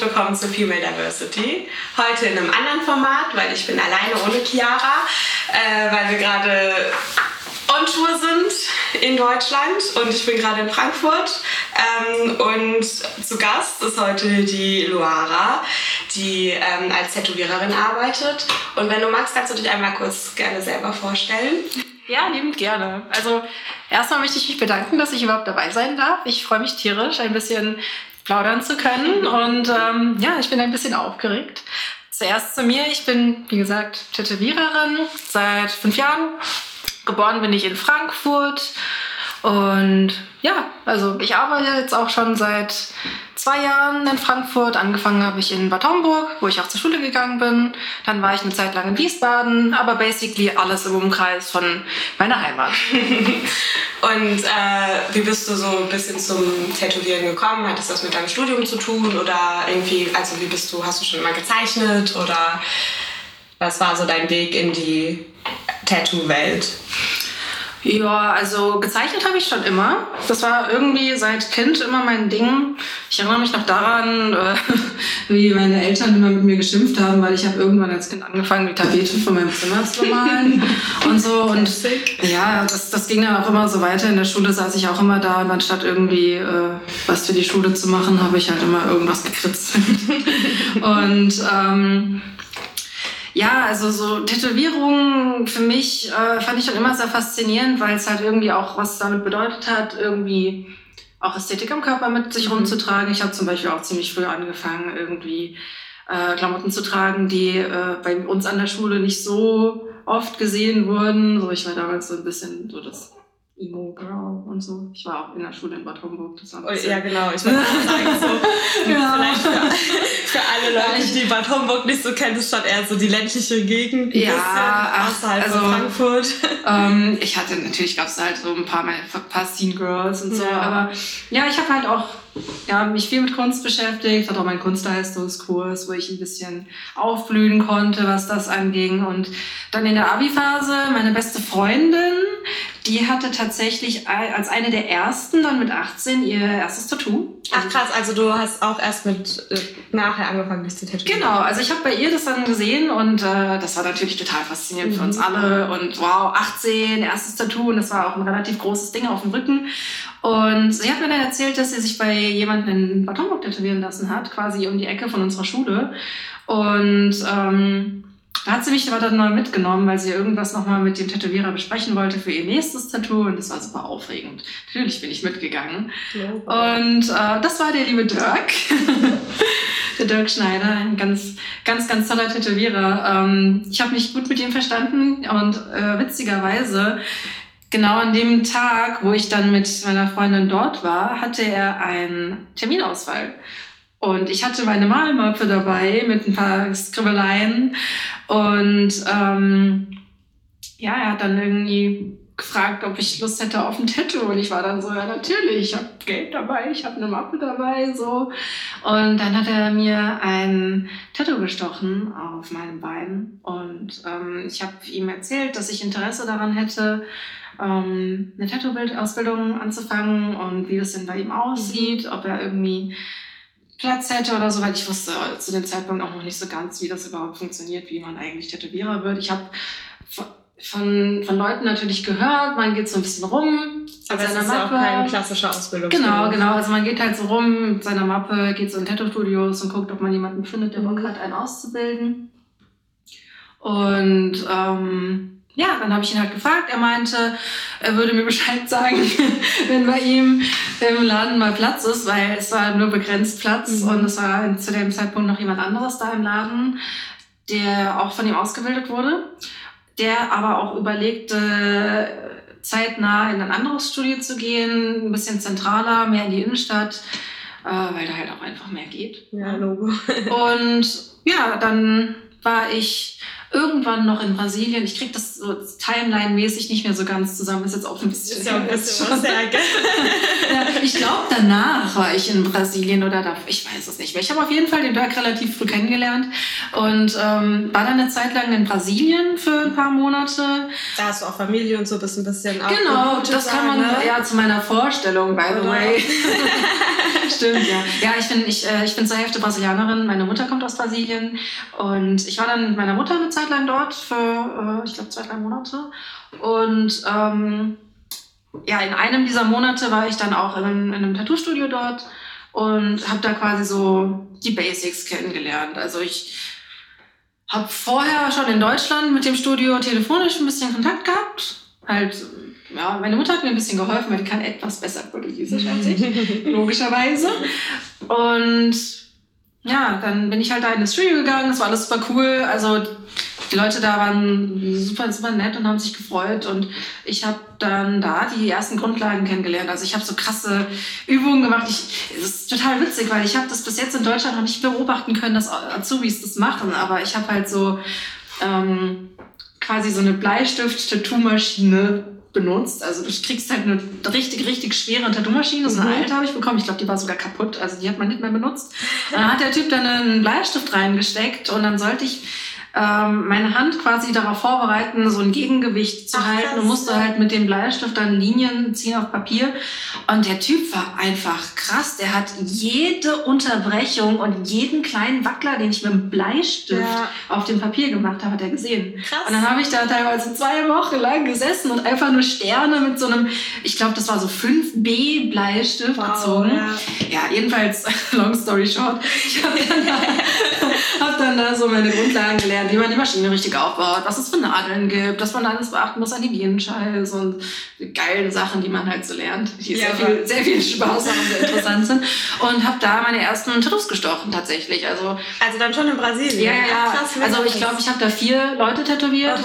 willkommen zu Female Diversity. Heute in einem anderen Format, weil ich bin alleine ohne Chiara, äh, weil wir gerade on Tour sind in Deutschland und ich bin gerade in Frankfurt. Ähm, und zu Gast ist heute die Luara, die ähm, als Tätowiererin arbeitet. Und wenn du magst, kannst du dich einmal kurz gerne selber vorstellen. Ja, liebend gerne. Also erstmal möchte ich mich bedanken, dass ich überhaupt dabei sein darf. Ich freue mich tierisch, ein bisschen plaudern zu können. Und ähm, ja, ich bin ein bisschen aufgeregt. Zuerst zu mir. Ich bin, wie gesagt, Tätowiererin seit fünf Jahren. Geboren bin ich in Frankfurt. Und ja, also ich arbeite jetzt auch schon seit zwei Jahren in Frankfurt. Angefangen habe ich in Bad Homburg, wo ich auch zur Schule gegangen bin. Dann war ich eine Zeit lang in Wiesbaden, aber basically alles im Umkreis von meiner Heimat. Und äh, wie bist du so ein bisschen zum Tätowieren gekommen? Hat das mit deinem Studium zu tun oder irgendwie, also wie bist du, hast du schon immer gezeichnet oder was war so dein Weg in die Tattoo-Welt? Ja, also gezeichnet habe ich schon immer. Das war irgendwie seit Kind immer mein Ding. Ich erinnere mich noch daran, äh, wie meine Eltern immer mit mir geschimpft haben, weil ich habe irgendwann als Kind angefangen, die Tapete von meinem Zimmer zu malen und so. Und ja, das, das ging dann auch immer so weiter. In der Schule saß ich auch immer da und anstatt irgendwie äh, was für die Schule zu machen, habe ich halt immer irgendwas gekritzelt. und ähm, ja, also so Tätowierungen für mich äh, fand ich schon immer sehr faszinierend, weil es halt irgendwie auch was damit bedeutet hat, irgendwie auch Ästhetik am Körper mit sich mhm. rumzutragen. Ich habe zum Beispiel auch ziemlich früh angefangen, irgendwie äh, Klamotten zu tragen, die äh, bei uns an der Schule nicht so oft gesehen wurden. So, ich war damals so ein bisschen so das Emo Girl und so. Ich war auch in der Schule in Bad Homburg. Das war oh, ja, genau. Ich wollte sagen, so, ja. vielleicht für, für, alle Leute, die Bad Homburg nicht so kennen, ist schon eher so die ländliche Gegend. Ja, außerhalb also, von Frankfurt. Ähm, ich hatte, natürlich gab es halt so ein paar, ein paar Scene Girls und so, ja. aber ja, ich habe halt auch ja, mich viel mit Kunst beschäftigt, hatte auch meinen Kunstleistungskurs, wo ich ein bisschen aufblühen konnte, was das anging. Und dann in der Abi-Phase meine beste Freundin, die hatte tatsächlich als eine der ersten dann mit 18 ihr erstes Tattoo. Ach krass, also du hast auch erst mit äh, nachher angefangen, dich zu tätowieren. Genau, also ich habe bei ihr das dann gesehen und äh, das war natürlich total faszinierend mhm. für uns mhm. alle. Und wow, 18, erstes Tattoo und das war auch ein relativ großes Ding auf dem Rücken. Und sie hat mir dann erzählt, dass sie sich bei jemandem in Bad Homburg tätowieren lassen hat, quasi um die Ecke von unserer Schule. Und ähm, da hat sie mich aber dann mal mitgenommen, weil sie irgendwas nochmal mit dem Tätowierer besprechen wollte für ihr nächstes Tattoo und das war super aufregend. Natürlich bin ich mitgegangen. Ja. Und äh, das war der liebe Dirk. der Dirk Schneider, ein ganz, ganz, ganz toller Tätowierer. Ähm, ich habe mich gut mit ihm verstanden und äh, witzigerweise genau an dem Tag, wo ich dann mit meiner Freundin dort war, hatte er einen Terminausfall. Und ich hatte meine Malmappe dabei mit ein paar Skribbeleien. Und ähm, ja, er hat dann irgendwie gefragt, ob ich Lust hätte auf ein Tattoo. Und ich war dann so, ja natürlich, ich habe Geld dabei, ich habe eine Mappe dabei. so. Und dann hat er mir ein Tattoo gestochen auf meinem Bein. Und ähm, ich habe ihm erzählt, dass ich Interesse daran hätte, ähm, eine Tattoo-Ausbildung anzufangen und wie das denn bei ihm aussieht, ob er irgendwie Platz hätte oder so, weil ich wusste zu dem Zeitpunkt auch noch nicht so ganz, wie das überhaupt funktioniert, wie man eigentlich Tätowierer wird. Ich habe von, von Leuten natürlich gehört, man geht so ein bisschen rum. Aber es ist Mappe. auch keine klassische Ausbildung. Genau, genau. Also man geht halt so rum mit seiner Mappe, geht so in Tattoo-Studios und guckt, ob man jemanden findet, der Bock mhm. hat, einen auszubilden. Und ähm, ja, dann habe ich ihn halt gefragt. Er meinte, er würde mir Bescheid sagen, wenn bei ihm im Laden mal Platz ist, weil es war nur begrenzt Platz mhm. und es war zu dem Zeitpunkt noch jemand anderes da im Laden, der auch von ihm ausgebildet wurde, der aber auch überlegte, zeitnah in ein anderes Studio zu gehen, ein bisschen zentraler, mehr in die Innenstadt, äh, weil da halt auch einfach mehr geht. Ja, Logo. und ja, dann war ich irgendwann noch in Brasilien. Ich kriege das so Timeline-mäßig nicht mehr so ganz zusammen. Ist jetzt auch ein bisschen. Ist ja ein bisschen was ja, Ich glaube, danach war ich in Brasilien oder da, ich weiß es nicht mehr. Ich habe auf jeden Fall den Dirk relativ früh kennengelernt und ähm, war dann eine Zeit lang in Brasilien für ein paar Monate. Da hast du auch Familie und so bist ein bisschen Genau, das kann man ne? ja zu meiner Vorstellung, by the way. Stimmt, ja. Ja, ich bin, ich, äh, ich bin zur Hälfte Brasilianerin. Meine Mutter kommt aus Brasilien und ich war dann mit meiner Mutter eine Zeit lang dort für, äh, ich glaube, zwei, drei Monate. Und ähm, ja, in einem dieser Monate war ich dann auch in, in einem Tattoo-Studio dort und habe da quasi so die Basics kennengelernt. Also ich habe vorher schon in Deutschland mit dem Studio telefonisch ein bisschen Kontakt gehabt. Halt, ja, meine Mutter hat mir ein bisschen geholfen, weil die kann etwas besser Portugiesisch als ich, logischerweise. Und ja, dann bin ich halt da in das Studio gegangen, das war alles super cool. Also die Leute da waren super, super nett und haben sich gefreut. Und ich habe dann da die ersten Grundlagen kennengelernt. Also ich habe so krasse Übungen gemacht. Ich, das ist total witzig, weil ich habe das bis jetzt in Deutschland noch nicht beobachten können, dass Azubis das machen. Aber ich habe halt so ähm, quasi so eine Bleistift-Tattoo-Maschine benutzt. Also du kriegst halt eine richtig, richtig schwere Tattoo-Maschine. So eine mhm. alte habe ich bekommen. Ich glaube, die war sogar kaputt. Also die hat man nicht mehr benutzt. Dann hat der Typ dann einen Bleistift reingesteckt und dann sollte ich ähm, meine Hand quasi darauf vorbereiten, so ein Gegengewicht zu Ach, halten und musste halt mit dem Bleistift dann Linien ziehen auf Papier. Und der Typ war einfach krass. Der hat jede Unterbrechung und jeden kleinen Wackler, den ich mit dem Bleistift ja. auf dem Papier gemacht habe, hat er gesehen. Krass. Und dann habe ich da teilweise zwei Wochen lang gesessen und einfach nur Sterne mit so einem, ich glaube, das war so 5B Bleistift wow, gezogen. Ja. ja, jedenfalls, long story short, ich habe dann, da, hab dann da so meine Grundlagen gelernt wie man die Maschine richtig aufbaut, was es für Nadeln gibt, dass man alles beachten muss an Hygienenscheiß und die geilen Sachen, die man halt so lernt, die ja, sehr, viel, sehr viel Spaß haben und sehr interessant sind. Und habe da meine ersten Tattoos gestochen tatsächlich. Also, also dann schon in Brasilien? Ja, ja. Krass, also ich glaube, ich habe da vier Leute tätowiert.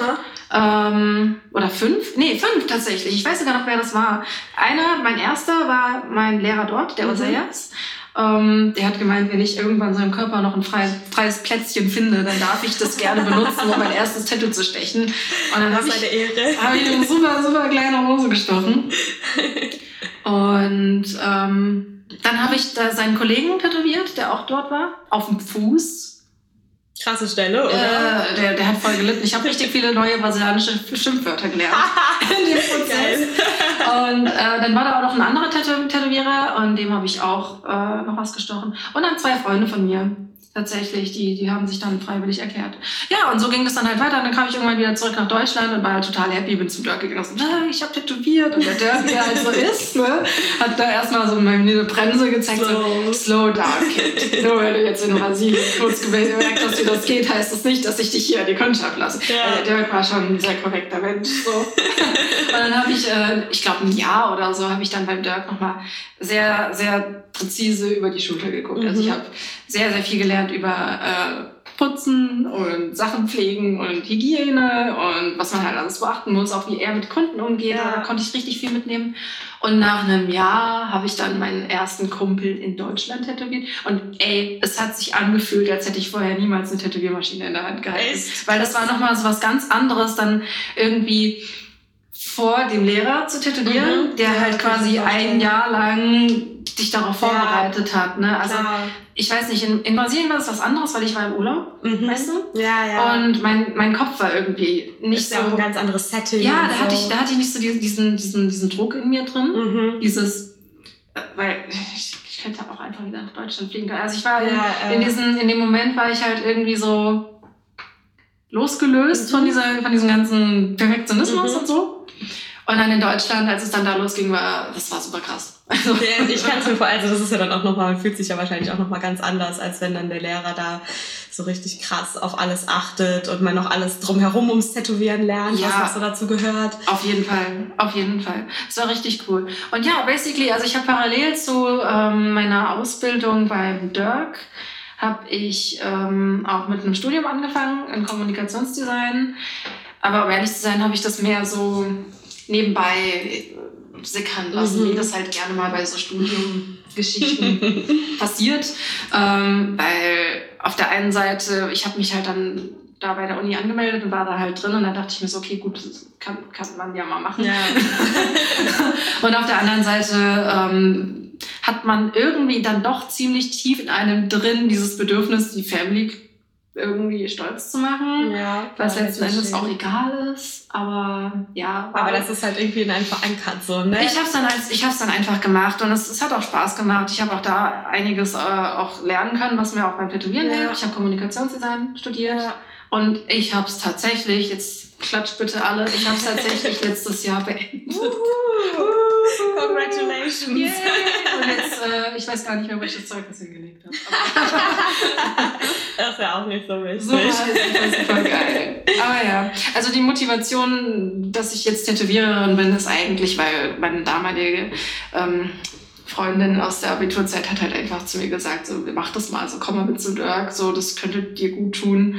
Ähm, oder fünf? Nee, fünf tatsächlich. Ich weiß sogar noch, wer das war. Einer, mein erster, war mein Lehrer dort, der mhm. Osayas. Ähm, der hat gemeint, wenn ich irgendwann in seinem Körper noch ein freies, freies Plätzchen finde, dann darf ich das gerne benutzen, um mein erstes Tattoo zu stechen. Und dann habe ich, hab ich eine super, super kleine Hose gestochen. Und ähm, dann habe ich da seinen Kollegen tätowiert, der auch dort war, auf dem Fuß Krasse Stelle, oder? Äh, der, der hat voll gelitten. Ich habe richtig viele neue brasilianische Schimpfwörter gelernt in dem Prozess. Und äh, dann war da auch noch ein anderer Tätowierer und dem habe ich auch äh, noch was gestochen. Und dann zwei Freunde von mir tatsächlich, die, die haben sich dann freiwillig erklärt. Ja, und so ging das dann halt weiter. Und dann kam ich irgendwann wieder zurück nach Deutschland und war halt total happy, bin zum Dirk gegangen und so, ah, ich habe tätowiert. Und der Dirk, wie er halt so ist, ne, hat da erstmal so meine Bremse gezeigt, slow. so, slow down, Kid. Nur weil du jetzt in Brasilien kurz gemerkt hast, wie das geht, heißt das nicht, dass ich dich hier in die Kundschaft lasse. Ja. Der Dirk war schon ein sehr korrekter Mensch. So. und dann habe ich, äh, ich glaube ein Jahr oder so, habe ich dann beim Dirk nochmal sehr, sehr präzise über die Schulter geguckt. Mhm. Also ich mhm. habe sehr, sehr viel gelernt über äh, Putzen und Sachen pflegen und Hygiene und was man halt alles beachten muss, auch wie er mit Kunden umgeht. Ja. Da konnte ich richtig viel mitnehmen. Und nach einem Jahr habe ich dann meinen ersten Kumpel in Deutschland tätowiert. Und ey, es hat sich angefühlt, als hätte ich vorher niemals eine Tätowiermaschine in der Hand gehalten. Echt? Weil das war nochmal so was ganz anderes, dann irgendwie vor dem Lehrer zu tätowieren, mhm. der halt quasi ein Jahr lang dich darauf vorbereitet ja, hat. Ne? Also klar. ich weiß nicht, in, in Brasilien war das was anderes, weil ich war im Urlaub, mhm. weißt du? Ja, ja. Und mein, mein Kopf war irgendwie nicht ist so. Ja auch ein ganz anderes Setting. Ja, da, so. hatte ich, da hatte ich nicht so diesen, diesen, diesen Druck in mir drin. Mhm. Dieses, äh, weil ich, ich könnte auch einfach wieder nach Deutschland fliegen können. Also ich war ja, in, in, diesen, in dem Moment war ich halt irgendwie so losgelöst mhm. von, dieser, von diesem ganzen Perfektionismus mhm. und so. Und dann in Deutschland, als es dann da losging, war das war super krass. Also, ja, ich kann es mir vor, also das ist ja dann auch nochmal, fühlt sich ja wahrscheinlich auch nochmal ganz anders, als wenn dann der Lehrer da so richtig krass auf alles achtet und man noch alles drumherum ums Tätowieren lernt, ja, was, was so dazu gehört. Auf jeden Fall, auf jeden Fall. Das war richtig cool. Und ja, basically, also ich habe parallel zu ähm, meiner Ausbildung beim Dirk habe ich ähm, auch mit einem Studium angefangen in Kommunikationsdesign. Aber um ehrlich zu sein, habe ich das mehr so nebenbei sickern lassen, mhm. wie das halt gerne mal bei so Studiumgeschichten passiert. Ähm, weil auf der einen Seite, ich habe mich halt dann da bei der Uni angemeldet und war da halt drin und dann dachte ich mir so, okay, gut, das kann, kann man ja mal machen. Ja. und auf der anderen Seite ähm, hat man irgendwie dann doch ziemlich tief in einem drin dieses Bedürfnis, die Family irgendwie stolz zu machen, ja was letzten Endes auch egal ist. Aber ja, Aber das ist halt irgendwie in einem verankert so, ne? ich habe es dann, als- ich hab's dann einfach gemacht und es, es hat auch Spaß gemacht. Ich habe auch da einiges äh, auch lernen können, was mir auch beim Tätowieren Ja. hilft. Ich habe Kommunikationsdesign studiert Ja. und ich habe es tatsächlich, jetzt klatscht bitte alle, ich habe es tatsächlich letztes Jahr beendet. Congratulations. Yay. Und jetzt, äh, ich weiß gar nicht mehr, wo ich das Zeugnis hingelegt habe. Das ist ja auch nicht so wichtig. So super, super geil. Aber ja, also die Motivation, dass ich jetzt Tätowiererin bin, ist eigentlich, weil meine damalige ähm, Freundin aus der Abiturzeit hat halt einfach zu mir gesagt, so, mach das mal, so komm mal mit zu Dirk, so, das könnte dir gut tun,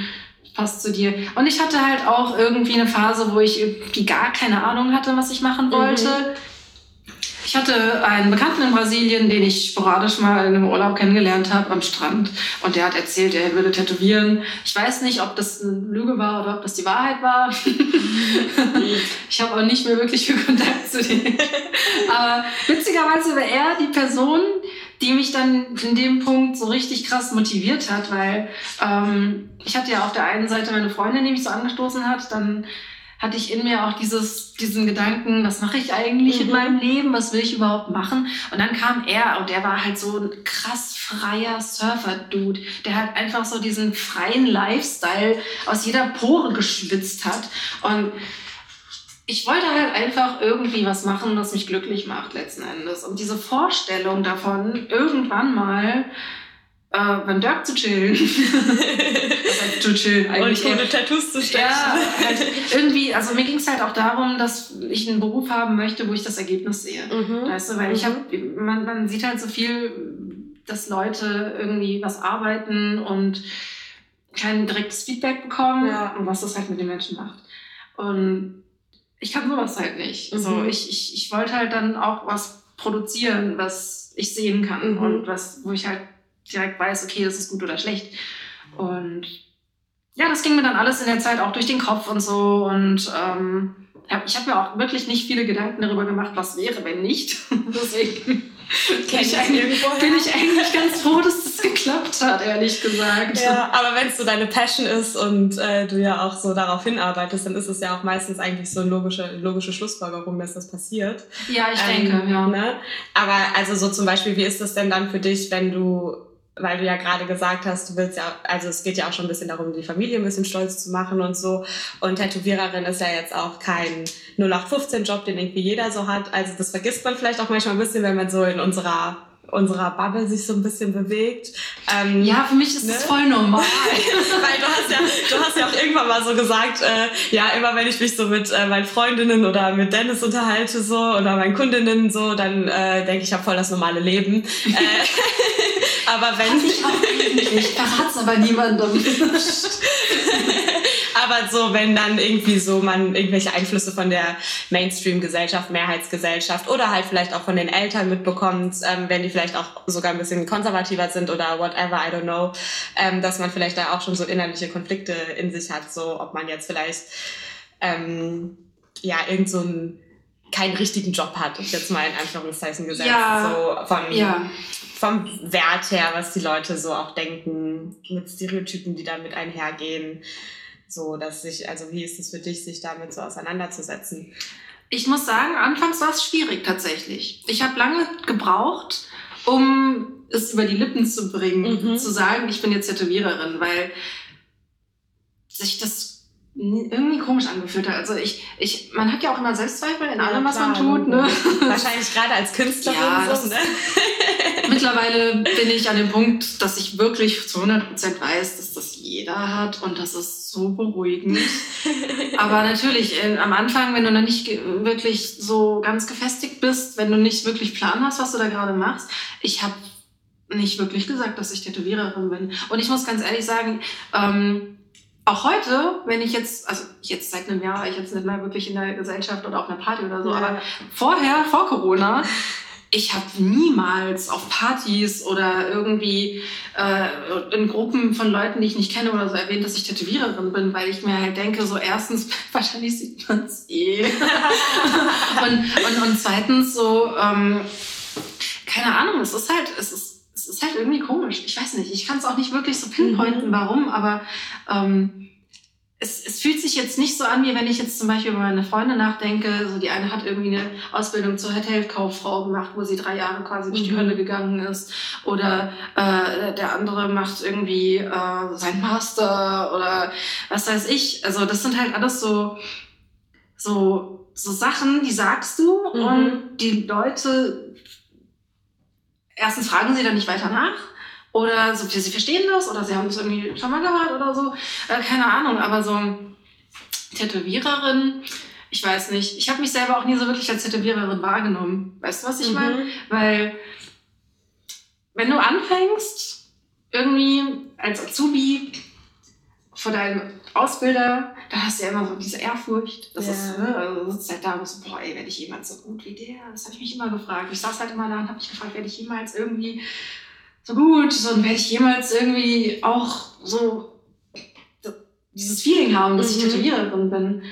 passt zu dir. Und ich hatte halt auch irgendwie eine Phase, wo ich irgendwie gar keine Ahnung hatte, was ich machen wollte. Ich hatte einen Bekannten in Brasilien, den ich sporadisch mal in einem Urlaub kennengelernt habe am Strand. Und der hat erzählt, er würde tätowieren. Ich weiß nicht, ob das eine Lüge war oder ob das die Wahrheit war. ich habe auch nicht mehr wirklich viel Kontakt zu dem. Aber witzigerweise war er die Person, die mich dann in dem Punkt so richtig krass motiviert hat, weil ähm, ich hatte ja auf der einen Seite meine Freundin, die mich so angestoßen hat, dann hatte ich in mir auch dieses, diesen Gedanken, was mache ich eigentlich in Mhm. meinem Leben, was will ich überhaupt machen? Und dann kam er und der war halt so ein krass freier Surfer-Dude, der halt einfach so diesen freien Lifestyle aus jeder Pore geschwitzt hat. Und ich wollte halt einfach irgendwie was machen, was mich glücklich macht letzten Endes. Und diese Vorstellung davon, irgendwann mal äh, beim Dirk zu chillen. das zu chillen Und eigentlich. eher. ohne Tattoos zu stechen. Ja, halt irgendwie, also mir ging es halt auch darum, dass ich einen Beruf haben möchte, wo ich das Ergebnis sehe. Mhm. Weißt du, weil ich Mhm. habe, man, man sieht halt so viel, dass Leute irgendwie was arbeiten und kein direktes Feedback bekommen Ja. und was das halt mit den Menschen macht. Und ich kann sowas halt nicht. Mhm. So, ich, ich, ich wollte halt dann auch was produzieren, was ich sehen kann Mhm. und was, wo ich halt direkt weiß, okay, das ist gut oder schlecht. Und ja, das ging mir dann alles in der Zeit auch durch den Kopf und so. Und ähm, ich habe mir auch wirklich nicht viele Gedanken darüber gemacht, was wäre, wenn nicht. Deswegen bin ich, bin ich eigentlich ganz froh, dass das geklappt hat, ehrlich gesagt. Ja, aber wenn es so deine Passion ist und äh, du ja auch so darauf hinarbeitest, dann ist es ja auch meistens eigentlich so eine logische, logische Schlussfolgerung, dass das passiert. Ja, ich Ähm, denke, ja. Ne? Aber also so zum Beispiel, wie ist das denn dann für dich, wenn du, weil du ja gerade gesagt hast, du willst ja, also es geht ja auch schon ein bisschen darum, die Familie ein bisschen stolz zu machen und so. Und Tätowiererin ist ja jetzt auch kein 0815-Job, den irgendwie jeder so hat. Also das vergisst man vielleicht auch manchmal ein bisschen, wenn man so in unserer unserer Bubble sich so ein bisschen bewegt. Ähm, Ja, für mich ist Ne? das voll normal. weil du hast ja, du hast ja auch irgendwann mal so gesagt, äh, ja, immer wenn ich mich so mit äh, meinen Freundinnen oder mit Dennis unterhalte so oder meinen Kundinnen so, dann äh, denke ich, ich habe voll das normale Leben. äh, aber wenn ich auch eigentlich. Ich verrat's aber niemandem. aber so, wenn dann irgendwie so man irgendwelche Einflüsse von der Mainstream-Gesellschaft, Mehrheitsgesellschaft oder halt vielleicht auch von den Eltern mitbekommt, ähm, wenn die vielleicht auch sogar ein bisschen konservativer sind oder whatever, I don't know, ähm, dass man vielleicht da auch schon so innerliche Konflikte in sich hat, so ob man jetzt vielleicht ähm, ja irgend so einen keinen richtigen Job hat, jetzt mal in Anführungszeichen gesetzt, Ja. so von Ja. vom Wert her, was die Leute so auch denken, mit Stereotypen, die damit einhergehen. So, dass sich, also wie ist es für dich, sich damit so auseinanderzusetzen? Ich muss sagen, anfangs war es schwierig tatsächlich. Ich habe lange gebraucht, um es über die Lippen zu bringen, Mhm. zu sagen, ich bin jetzt Tätowiererin, weil sich das irgendwie komisch angefühlt hat. Also ich, ich, man hat ja auch immer Selbstzweifel in allem, was man tut. Ne? Wahrscheinlich gerade als Künstlerin Ja, so, ne? Mittlerweile bin ich an dem Punkt, dass ich wirklich zu 100% weiß, dass das jeder hat und das ist so beruhigend. Aber natürlich, äh, am Anfang, wenn du noch nicht wirklich so ganz gefestigt bist, wenn du nicht wirklich Plan hast, was du da gerade machst, ich habe nicht wirklich gesagt, dass ich Tätowiererin bin. Und ich muss ganz ehrlich sagen, ähm, auch heute, wenn ich jetzt, also jetzt seit einem Jahr, war ich jetzt nicht mehr wirklich in der Gesellschaft oder auf einer Party oder so, aber vorher, vor Corona, ich habe niemals auf Partys oder irgendwie äh, in Gruppen von Leuten, die ich nicht kenne oder so erwähnt, dass ich Tätowiererin bin, weil ich mir halt denke, so erstens, wahrscheinlich sieht man es eh. und, und, und zweitens so, ähm, keine Ahnung, es ist halt, es ist, es ist halt irgendwie komisch. Ich weiß nicht, ich kann es auch nicht wirklich so pinpointen, mhm. warum, aber ähm, es, es fühlt sich jetzt nicht so an, wie wenn ich jetzt zum Beispiel über meine Freunde nachdenke. So die eine hat irgendwie eine Ausbildung zur Hotelkauffrau gemacht, wo sie drei Jahre quasi durch die mhm. Hölle gegangen ist. Oder äh, der andere macht irgendwie äh, sein Master oder was weiß ich. Also das sind halt alles so, so, so Sachen, die sagst du mhm. und die Leute, erstens fragen sie dann nicht weiter nach oder so, sie verstehen das oder sie haben es irgendwie schon mal gehört oder so. Äh, keine Ahnung, aber so Tätowiererin, ich weiß nicht. Ich habe mich selber auch nie so wirklich als Tätowiererin wahrgenommen. Weißt du, was ich mhm. meine? Weil wenn du anfängst, irgendwie als Azubi vor deinem Ausbilder, da hast du ja immer so diese Ehrfurcht. Das ja. ist, ne, also sitzt halt da und so, boah, ey, werde ich jemals so gut wie der? Das habe ich mich immer gefragt. Ich saß halt immer da und habe mich gefragt, werde ich jemals irgendwie so gut, so werde ich jemals irgendwie auch so dieses Feeling haben, dass ich mhm. Tätowiererin bin.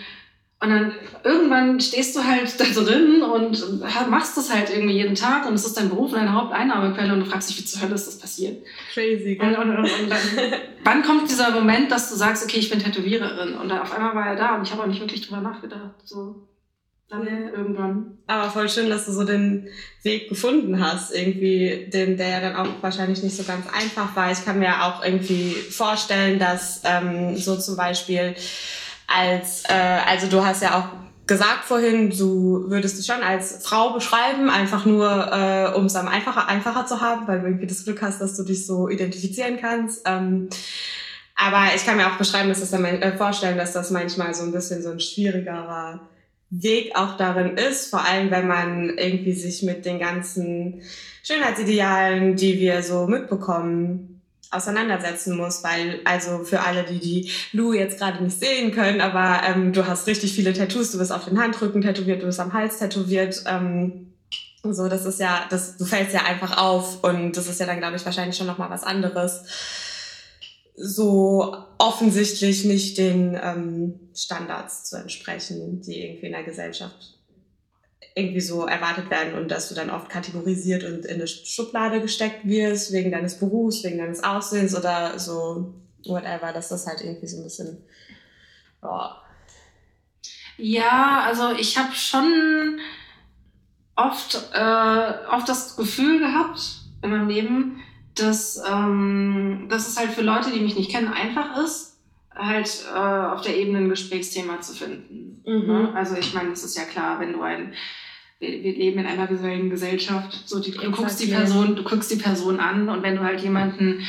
Und dann irgendwann stehst du halt da drin und machst das halt irgendwie jeden Tag und es ist dein Beruf und deine Haupteinnahmequelle und du fragst dich, wie zur Hölle ist das passiert? Crazy. Und, und, und, und dann, wann kommt dieser Moment, dass du sagst, okay, ich bin Tätowiererin? Und dann auf einmal war er da und ich habe auch nicht wirklich drüber nachgedacht. So dann ja. irgendwann. Aber voll schön, dass du so den Weg gefunden hast, irgendwie, den, der ja dann auch wahrscheinlich nicht so ganz einfach war. Ich kann mir auch irgendwie vorstellen, dass ähm, so zum Beispiel als, äh, also du hast ja auch gesagt vorhin, du würdest dich schon als Frau beschreiben, einfach nur, äh, um es am einfacher, einfacher zu haben, weil du irgendwie das Glück hast, dass du dich so identifizieren kannst. Ähm, aber ich kann mir auch beschreiben, dass das dann, äh, vorstellen, dass das manchmal so ein bisschen so ein schwierigerer Weg auch darin ist, vor allem wenn man irgendwie sich mit den ganzen Schönheitsidealen, die wir so mitbekommen, auseinandersetzen muss, weil also für alle, die die Lou jetzt gerade nicht sehen können, aber ähm, du hast richtig viele Tattoos, du bist auf den Handrücken tätowiert, du bist am Hals tätowiert, ähm, so das ist ja, das du fällst ja einfach auf und das ist ja dann glaube ich wahrscheinlich schon noch mal was anderes. So offensichtlich nicht den ähm, Standards zu entsprechen, die irgendwie in der Gesellschaft irgendwie so erwartet werden und dass du dann oft kategorisiert und in eine Schublade gesteckt wirst, wegen deines Berufs, wegen deines Aussehens oder so whatever, dass das halt irgendwie so ein bisschen, ja. Ja, also ich habe schon oft, äh, oft das Gefühl gehabt in meinem Leben, dass, ähm, dass es halt für Leute, die mich nicht kennen, einfach ist, halt äh, auf der Ebene ein Gesprächsthema zu finden. Mhm. Ne? Also ich meine, das ist ja klar, wenn du ein wir, wir leben in einer visuellen Gesellschaft, so die, du guckst die Person, du guckst die Person an und wenn du halt jemanden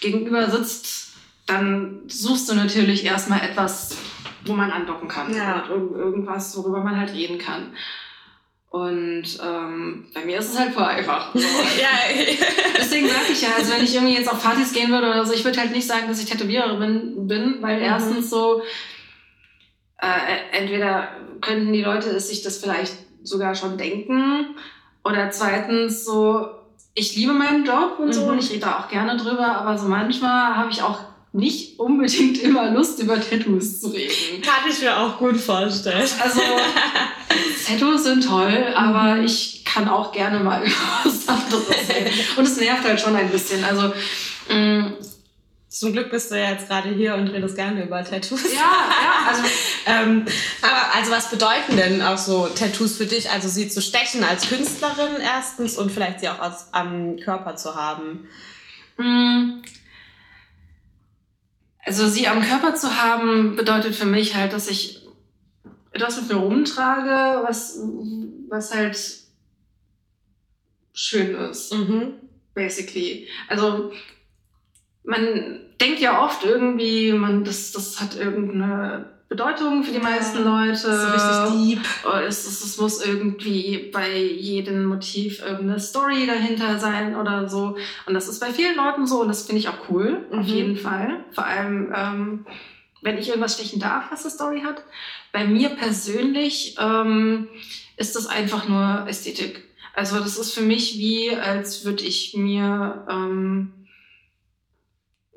gegenüber sitzt, dann suchst du natürlich erstmal etwas, wo man andocken kann. Ja. irgendwas, worüber man halt reden kann. Und ähm, bei mir ist es halt voll einfach. So. ja. Deswegen sage ich ja, also wenn ich irgendwie jetzt auf Partys gehen würde oder so, ich würde halt nicht sagen, dass ich Tätowiererin bin, weil mhm. erstens so, äh, entweder könnten die Leute sich das vielleicht sogar schon denken oder zweitens so, ich liebe meinen Job und so mhm. und ich rede da auch gerne drüber, aber so manchmal habe ich auch nicht unbedingt immer Lust, über Tattoos zu reden. Kann ich mir auch gut vorstellen. Also, Tattoos sind toll, aber mhm. ich kann auch gerne mal über was anderes reden. Und es nervt halt schon ein bisschen. Also, mh, mm, zum Glück bist du ja jetzt gerade hier und redest gerne über Tattoos. Ja, ja. Also, ähm, aber also was bedeuten denn auch so Tattoos für dich? Also sie zu stechen als Künstlerin erstens und vielleicht sie auch als, am Körper zu haben. Mm, also sie am Körper zu haben, bedeutet für mich halt, dass ich etwas mit mir rumtrage, was, was halt schön ist. Mhm. Basically. Also man denkt ja oft irgendwie, man, das, das hat irgendeine Bedeutung für die meisten Leute. So richtig deep. Es, es, es muss irgendwie bei jedem Motiv irgendeine Story dahinter sein oder so. Und das ist bei vielen Leuten so und das finde ich auch cool, mhm. auf jeden Fall. Vor allem, ähm, wenn ich irgendwas stechen darf, was eine Story hat. Bei mir persönlich ähm, ist das einfach nur Ästhetik. Also das ist für mich wie, als würde ich mir ähm,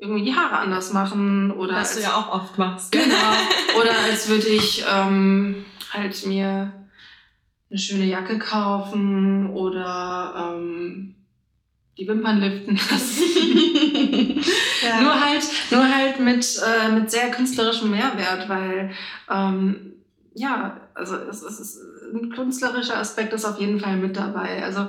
irgendwie die Haare anders machen oder Was du ja auch oft machst. genau oder als würde ich ähm, halt mir eine schöne Jacke kaufen oder ähm, die Wimpern liften lassen. Ja. Nur halt, nur halt mit, äh, mit sehr künstlerischem Mehrwert, weil ähm, ja, also es, es ist ein künstlerischer Aspekt ist auf jeden Fall mit dabei. Also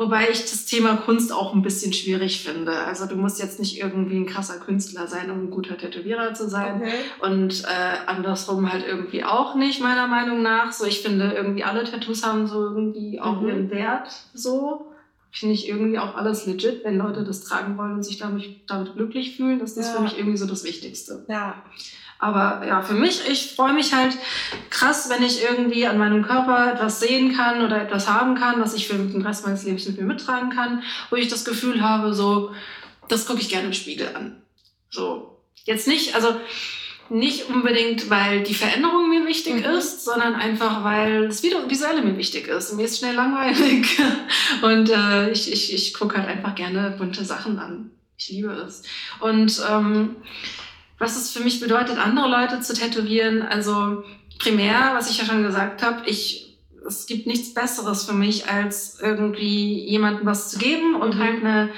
wobei ich das Thema Kunst auch ein bisschen schwierig finde. Also du musst jetzt nicht irgendwie ein krasser Künstler sein, um ein guter Tätowierer zu sein. Okay. Und äh, andersrum halt irgendwie auch nicht, meiner Meinung nach. So, ich finde irgendwie alle Tattoos haben so irgendwie auch Mhm. ihren Wert. So finde ich irgendwie auch alles legit, wenn Leute das tragen wollen und sich damit, damit glücklich fühlen. ist Das Ja. für mich irgendwie so das Wichtigste. Ja. Aber ja, für mich, ich freue mich halt krass, wenn ich irgendwie an meinem Körper etwas sehen kann oder etwas haben kann, was ich für den Rest meines Lebens mit mir mittragen kann, wo ich das Gefühl habe, so, das gucke ich gerne im Spiegel an. So, jetzt nicht, also nicht unbedingt, weil die Veränderung mir wichtig Mhm. ist, sondern einfach, weil das Visuelle mir wichtig ist. Mir ist schnell langweilig und äh, ich, ich, ich gucke halt einfach gerne bunte Sachen an. Ich liebe es. Und ähm, was es für mich bedeutet, andere Leute zu tätowieren, also primär, was ich ja schon gesagt habe, ich es gibt nichts Besseres für mich, als irgendwie jemandem was zu geben und Mhm. halt eine,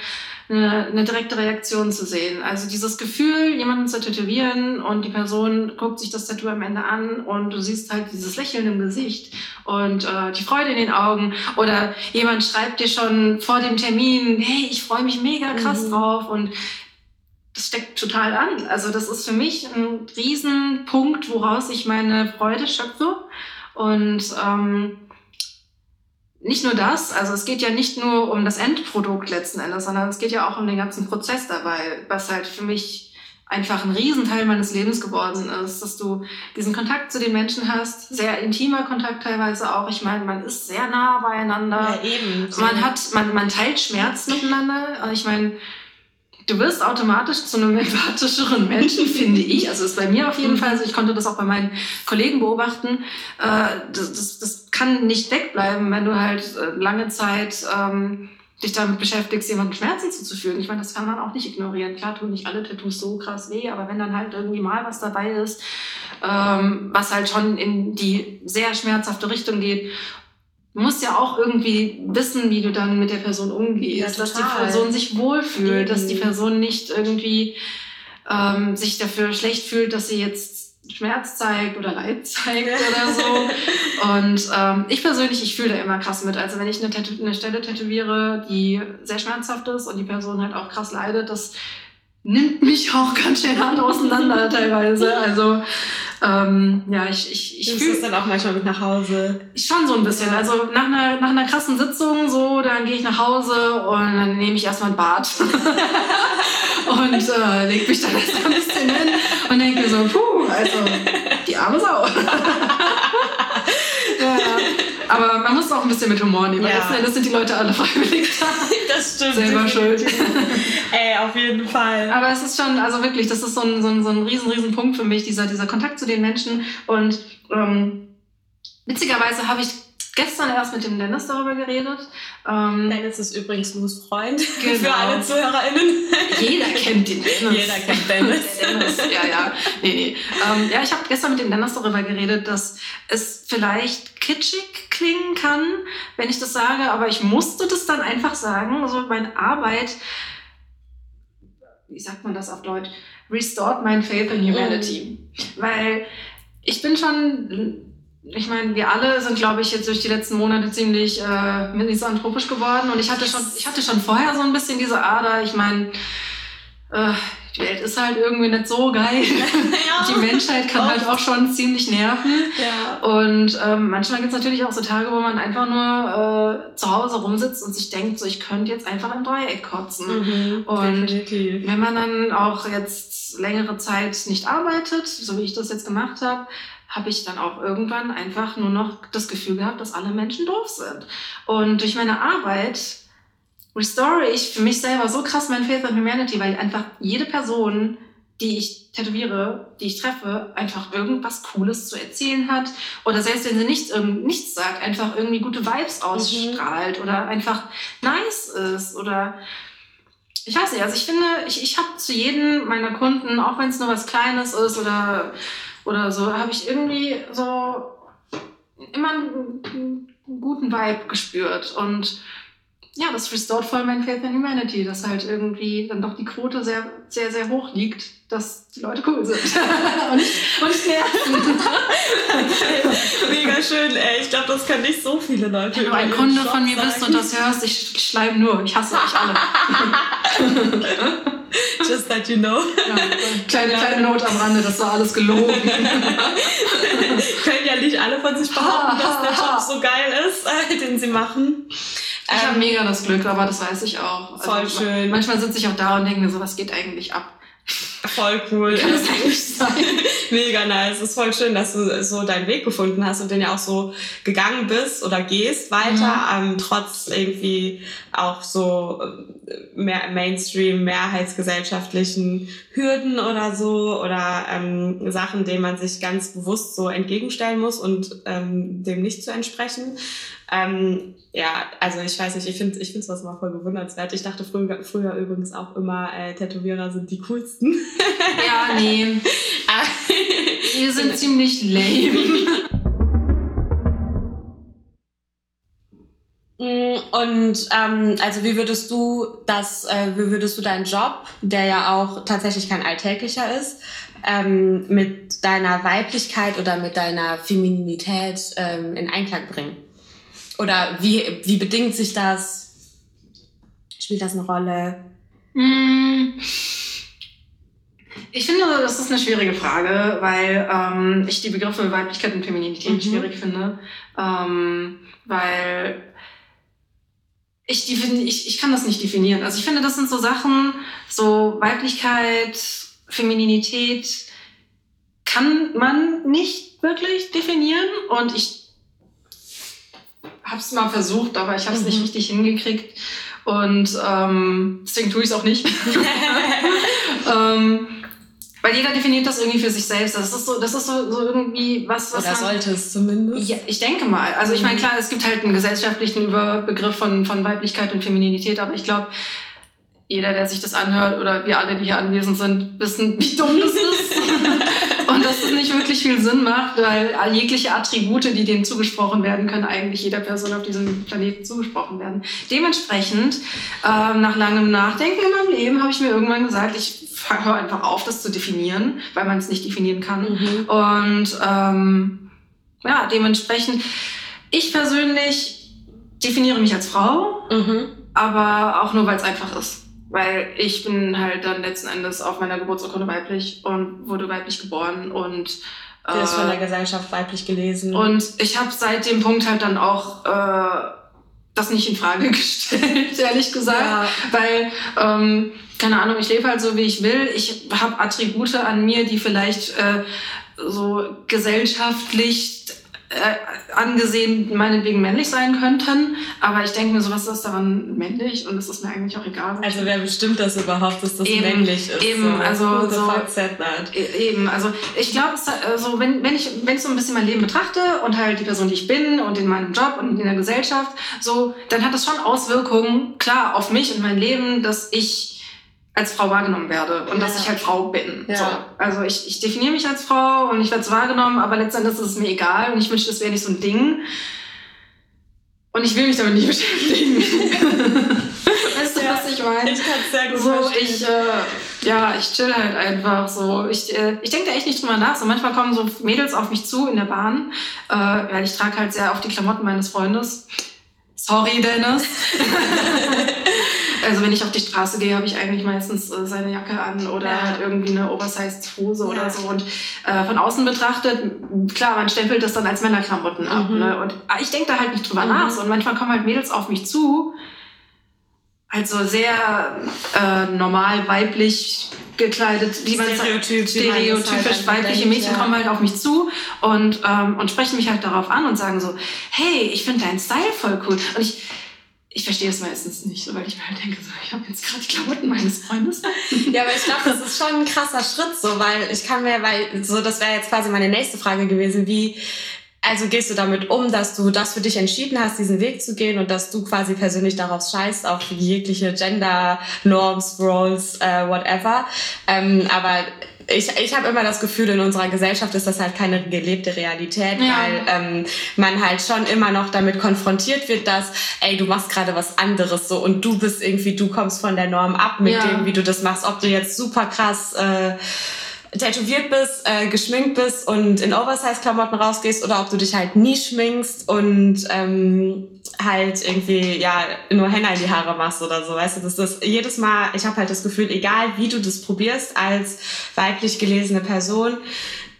eine, eine direkte Reaktion zu sehen. Also dieses Gefühl, jemanden zu tätowieren und die Person guckt sich das Tattoo am Ende an und du siehst halt dieses Lächeln im Gesicht und äh, die Freude in den Augen oder jemand schreibt dir schon vor dem Termin, hey, ich freue mich mega krass Mhm. drauf und das steckt total an. Also das ist für mich ein Riesenpunkt, woraus ich meine Freude schöpfe. Und ähm, nicht nur das, also es geht ja nicht nur um das Endprodukt letzten Endes, sondern es geht ja auch um den ganzen Prozess dabei, was halt für mich einfach ein Riesenteil meines Lebens geworden ist, dass du diesen Kontakt zu den Menschen hast, sehr intimer Kontakt teilweise auch. Ich meine, man ist sehr nah beieinander. Ja, eben. Man hat, man, man teilt Schmerz miteinander. Ich meine, du wirst automatisch zu einem empathischeren Menschen, finde ich. Also ist bei mir auf jeden Mhm. Fall. Also ich konnte das auch bei meinen Kollegen beobachten. Äh, das, das, das kann nicht wegbleiben, wenn du halt äh, lange Zeit ähm, dich damit beschäftigst, jemandem Schmerzen zuzufügen. Ich meine, das kann man auch nicht ignorieren. Klar tun nicht alle Tattoos so krass weh, aber wenn dann halt irgendwie mal was dabei ist, ähm, was halt schon in die sehr schmerzhafte Richtung geht, Du musst ja auch irgendwie wissen, wie du dann mit der Person umgehst, Ja, dass die. Person sich wohlfühlt, Eben. dass die Person nicht irgendwie ähm, sich dafür schlecht fühlt, dass sie jetzt Schmerz zeigt oder Leid zeigt oder so. Und ähm, ich persönlich, ich fühle da immer krass mit. Also wenn ich eine, Tätow eine Stelle tätowiere, die sehr schmerzhaft ist und die Person halt auch krass leidet, das nimmt mich auch ganz schön hart auseinander teilweise. Also ähm, ja, ich, ich, ich fühle es dann auch manchmal mit nach Hause. Schon so ein bisschen. Ja. Also nach einer, nach einer krassen Sitzung, so, dann gehe ich nach Hause und dann nehme ich erstmal ein Bad. und äh, leg mich dann erst ein bisschen hin und denke so, puh, also die arme Sau. Aber man muss auch ein bisschen mit Humor nehmen, Ja. letzten Endes sind die Leute alle freiwillig da. Das stimmt. Selber schuld. Ey, auf jeden Fall. Aber es ist schon, also wirklich, das ist so ein, so ein, so ein riesen, riesen Punkt für mich, dieser, dieser Kontakt zu den Menschen. Und ähm, witzigerweise habe ich gestern erst mit dem Dennis darüber geredet. Ähm, Dennis ist übrigens Lus Freund. Genau. Für alle ZuhörerInnen. jeder kennt den Dennis. Jeder kennt Dennis. Dennis, ja, ja. Nee, nee. Ähm, ja, ich habe gestern mit dem Dennis darüber geredet, dass es vielleicht kitschig klingen kann, wenn ich das sage, aber ich musste das dann einfach sagen. Also meine Arbeit, wie sagt man das auf Deutsch, restored my faith in humanity. Weil ich bin schon, ich meine, wir alle sind, glaube ich, jetzt durch die letzten Monate ziemlich äh, misanthropisch geworden und ich hatte schon, ich hatte schon vorher so ein bisschen diese Ader. Ich meine, äh, die Welt ist halt irgendwie nicht so geil. Die Menschheit kann halt auch schon ziemlich nerven. Ja. Und ähm, manchmal gibt es natürlich auch so Tage, wo man einfach nur äh, zu Hause rumsitzt und sich denkt, so ich könnte jetzt einfach im Dreieck kotzen. Mhm. Und Definitiv. wenn man dann auch jetzt längere Zeit nicht arbeitet, so wie ich das jetzt gemacht habe, habe ich dann auch irgendwann einfach nur noch das Gefühl gehabt, dass alle Menschen doof sind. Und durch meine Arbeit restore ich für mich selber so krass mein Faith in Humanity, weil einfach jede Person die ich tätowiere, die ich treffe, einfach irgendwas Cooles zu erzählen hat. Oder selbst wenn sie nichts, nichts sagt, einfach irgendwie gute Vibes ausstrahlt mhm. oder einfach nice ist. Oder ich weiß nicht, also ich finde, ich, ich habe zu jedem meiner Kunden, auch wenn es nur was Kleines ist oder, oder so, habe ich irgendwie so immer einen, einen guten Vibe gespürt. Und ja, das restored voll mein Faith in Humanity, dass halt irgendwie dann doch die Quote sehr, sehr, sehr hoch liegt, dass die Leute cool sind und, nicht, und nicht nerven. Mega schön, ey. Ich glaube, das können nicht so viele Leute. Wenn du ein Kunde Shop von mir sagen. bist und das hörst, ich schleim nur. Ich hasse euch alle. Just that you know. Ja, kleine, kleine Not am Rande, das war alles gelogen. Können ja nicht alle von sich behaupten, dass der Job so geil ist, den sie machen. Ich ähm, habe mega das Glück, aber das weiß ich auch. Voll also, schön. Manchmal sitze ich auch da und denke mir so, was geht eigentlich ab? Voll cool. Kann das eigentlich sein? Mega nice. Es ist voll schön, dass du so deinen Weg gefunden hast und den ja auch so gegangen bist oder gehst weiter, mhm. ähm, trotz irgendwie auch so äh, mehr Mainstream, mehrheitsgesellschaftlichen Hürden oder so oder ähm, Sachen, denen man sich ganz bewusst so entgegenstellen muss und ähm, dem nicht zu entsprechen. Ähm, ja, also ich weiß nicht, ich finde ich finde sowas immer voll bewundernswert. Ich dachte früher, früher übrigens auch immer, äh, Tätowierer sind die coolsten. Ja, nee. Wir sind ziemlich lame. Mm, und ähm, also wie würdest du das, äh, wie würdest du deinen Job, der ja auch tatsächlich kein alltäglicher ist, ähm, mit deiner Weiblichkeit oder mit deiner Femininität ähm, in Einklang bringen? Oder wie, wie bedingt sich das? Spielt das eine Rolle? Mm. Ich finde, das ist eine schwierige Frage, weil ähm, ich die Begriffe Weiblichkeit und Femininität mhm. schwierig finde. Ähm, weil ich, ich, ich kann das nicht definieren. Also ich finde, das sind so Sachen, so Weiblichkeit, Femininität kann man nicht wirklich definieren. Und ich habe es mal versucht, aber ich habe es mhm. nicht richtig hingekriegt. Und ähm, deswegen tue ich es auch nicht. ähm, weil jeder definiert das irgendwie für sich selbst. Das ist so, das ist so, so irgendwie was, was Oder man, sollte es zumindest. Ja, ich denke mal. Also ich meine, mhm. klar, es gibt halt einen gesellschaftlichen Überbegriff von, von Weiblichkeit und Femininität, aber ich glaube, jeder, der sich das anhört oder wir alle, die hier anwesend sind, wissen, wie dumm das ist. und dass es nicht wirklich viel Sinn macht, weil jegliche Attribute, die denen zugesprochen werden, können eigentlich jeder Person auf diesem Planeten zugesprochen werden. Dementsprechend, äh, nach langem Nachdenken in meinem Leben, habe ich mir irgendwann gesagt, ich höre einfach auf, das zu definieren, weil man es nicht definieren kann. Mhm. Und ähm, ja, dementsprechend, ich persönlich definiere mich als Frau, mhm. aber auch nur, weil es einfach ist. Weil ich bin halt dann letzten Endes auf meiner Geburtsurkunde weiblich und wurde weiblich geboren und Du hast von der äh, Gesellschaft weiblich gelesen. Und ich habe seit dem Punkt halt dann auch äh, das nicht in Frage gestellt, ehrlich gesagt. Ja. Weil, ähm, keine Ahnung, ich lebe halt so, wie ich will. Ich habe Attribute an mir, die vielleicht äh, so gesellschaftlich äh, angesehen meinetwegen männlich sein könnten. Aber ich denke mir so, was ist daran männlich? Und es ist mir eigentlich auch egal. Also wer bestimmt das überhaupt, dass das eben, männlich ist? Eben, so. also so, e-, eben, also ich glaube, also wenn, wenn ich wenn ich so ein bisschen mein Leben betrachte und halt die Person, die ich bin und in meinem Job und in der Gesellschaft, so, dann hat das schon Auswirkungen, klar, auf mich und mein Leben, dass ich als Frau wahrgenommen werde und ja. dass ich halt Frau bin. Ja. So. Also ich, ich definiere mich als Frau und ich werde wahrgenommen, aber letztendlich ist es mir egal und ich wünsche, das wäre nicht so ein Ding. Und ich will mich damit nicht beschäftigen. weißt du, ja, was ich meine? Ich kann es sehr gut so, ich, äh, Ja, ich chill halt einfach so. Ich, äh, ich denke da echt nicht drüber nach. So manchmal kommen so Mädels auf mich zu in der Bahn, äh, weil ich trage halt sehr auf die Klamotten meines Freundes. Sorry, Dennis. Also wenn ich auf die Straße gehe, habe ich eigentlich meistens äh, seine Jacke an oder ja. halt irgendwie eine Oversized Hose ja. oder so. Und äh, von außen betrachtet, klar, man stempelt das dann als Männerklamotten ab. Mhm. Ne? Und ah, ich denke da halt nicht drüber mhm. nach. Und manchmal kommen halt Mädels auf mich zu, also sehr äh, normal weiblich gekleidet, wie man Stereotyp, stereotypisch halt weibliche Mädchen ja. kommen halt auf mich zu und, ähm, und sprechen mich halt darauf an und sagen so, hey, ich finde deinen Style voll cool. Und ich, ich verstehe es meistens nicht, so, weil ich mir halt denke, so, ich habe jetzt gerade die Klamotten meines Freundes. ja, aber ich glaube, das ist schon ein krasser Schritt, so, weil ich kann mir, weil, so, das wäre jetzt quasi meine nächste Frage gewesen, wie, also gehst du damit um, dass du das für dich entschieden hast, diesen Weg zu gehen und dass du quasi persönlich darauf scheißt, auf jegliche Gender Norms, Roles, äh, whatever. Ähm, aber ich, ich habe immer das Gefühl, in unserer Gesellschaft ist das halt keine gelebte Realität, ja. weil ähm, man halt schon immer noch damit konfrontiert wird, dass, ey, du machst gerade was anderes so und du bist irgendwie, du kommst von der Norm ab mit ja. dem, wie du das machst, ob du jetzt super krass äh, tätowiert bist, äh, geschminkt bist und in Oversize-Klamotten rausgehst oder ob du dich halt nie schminkst und ähm, halt irgendwie ja nur Henna in die Haare machst oder so, weißt du, das ist jedes Mal, ich habe halt das Gefühl, egal wie du das probierst als weiblich gelesene Person,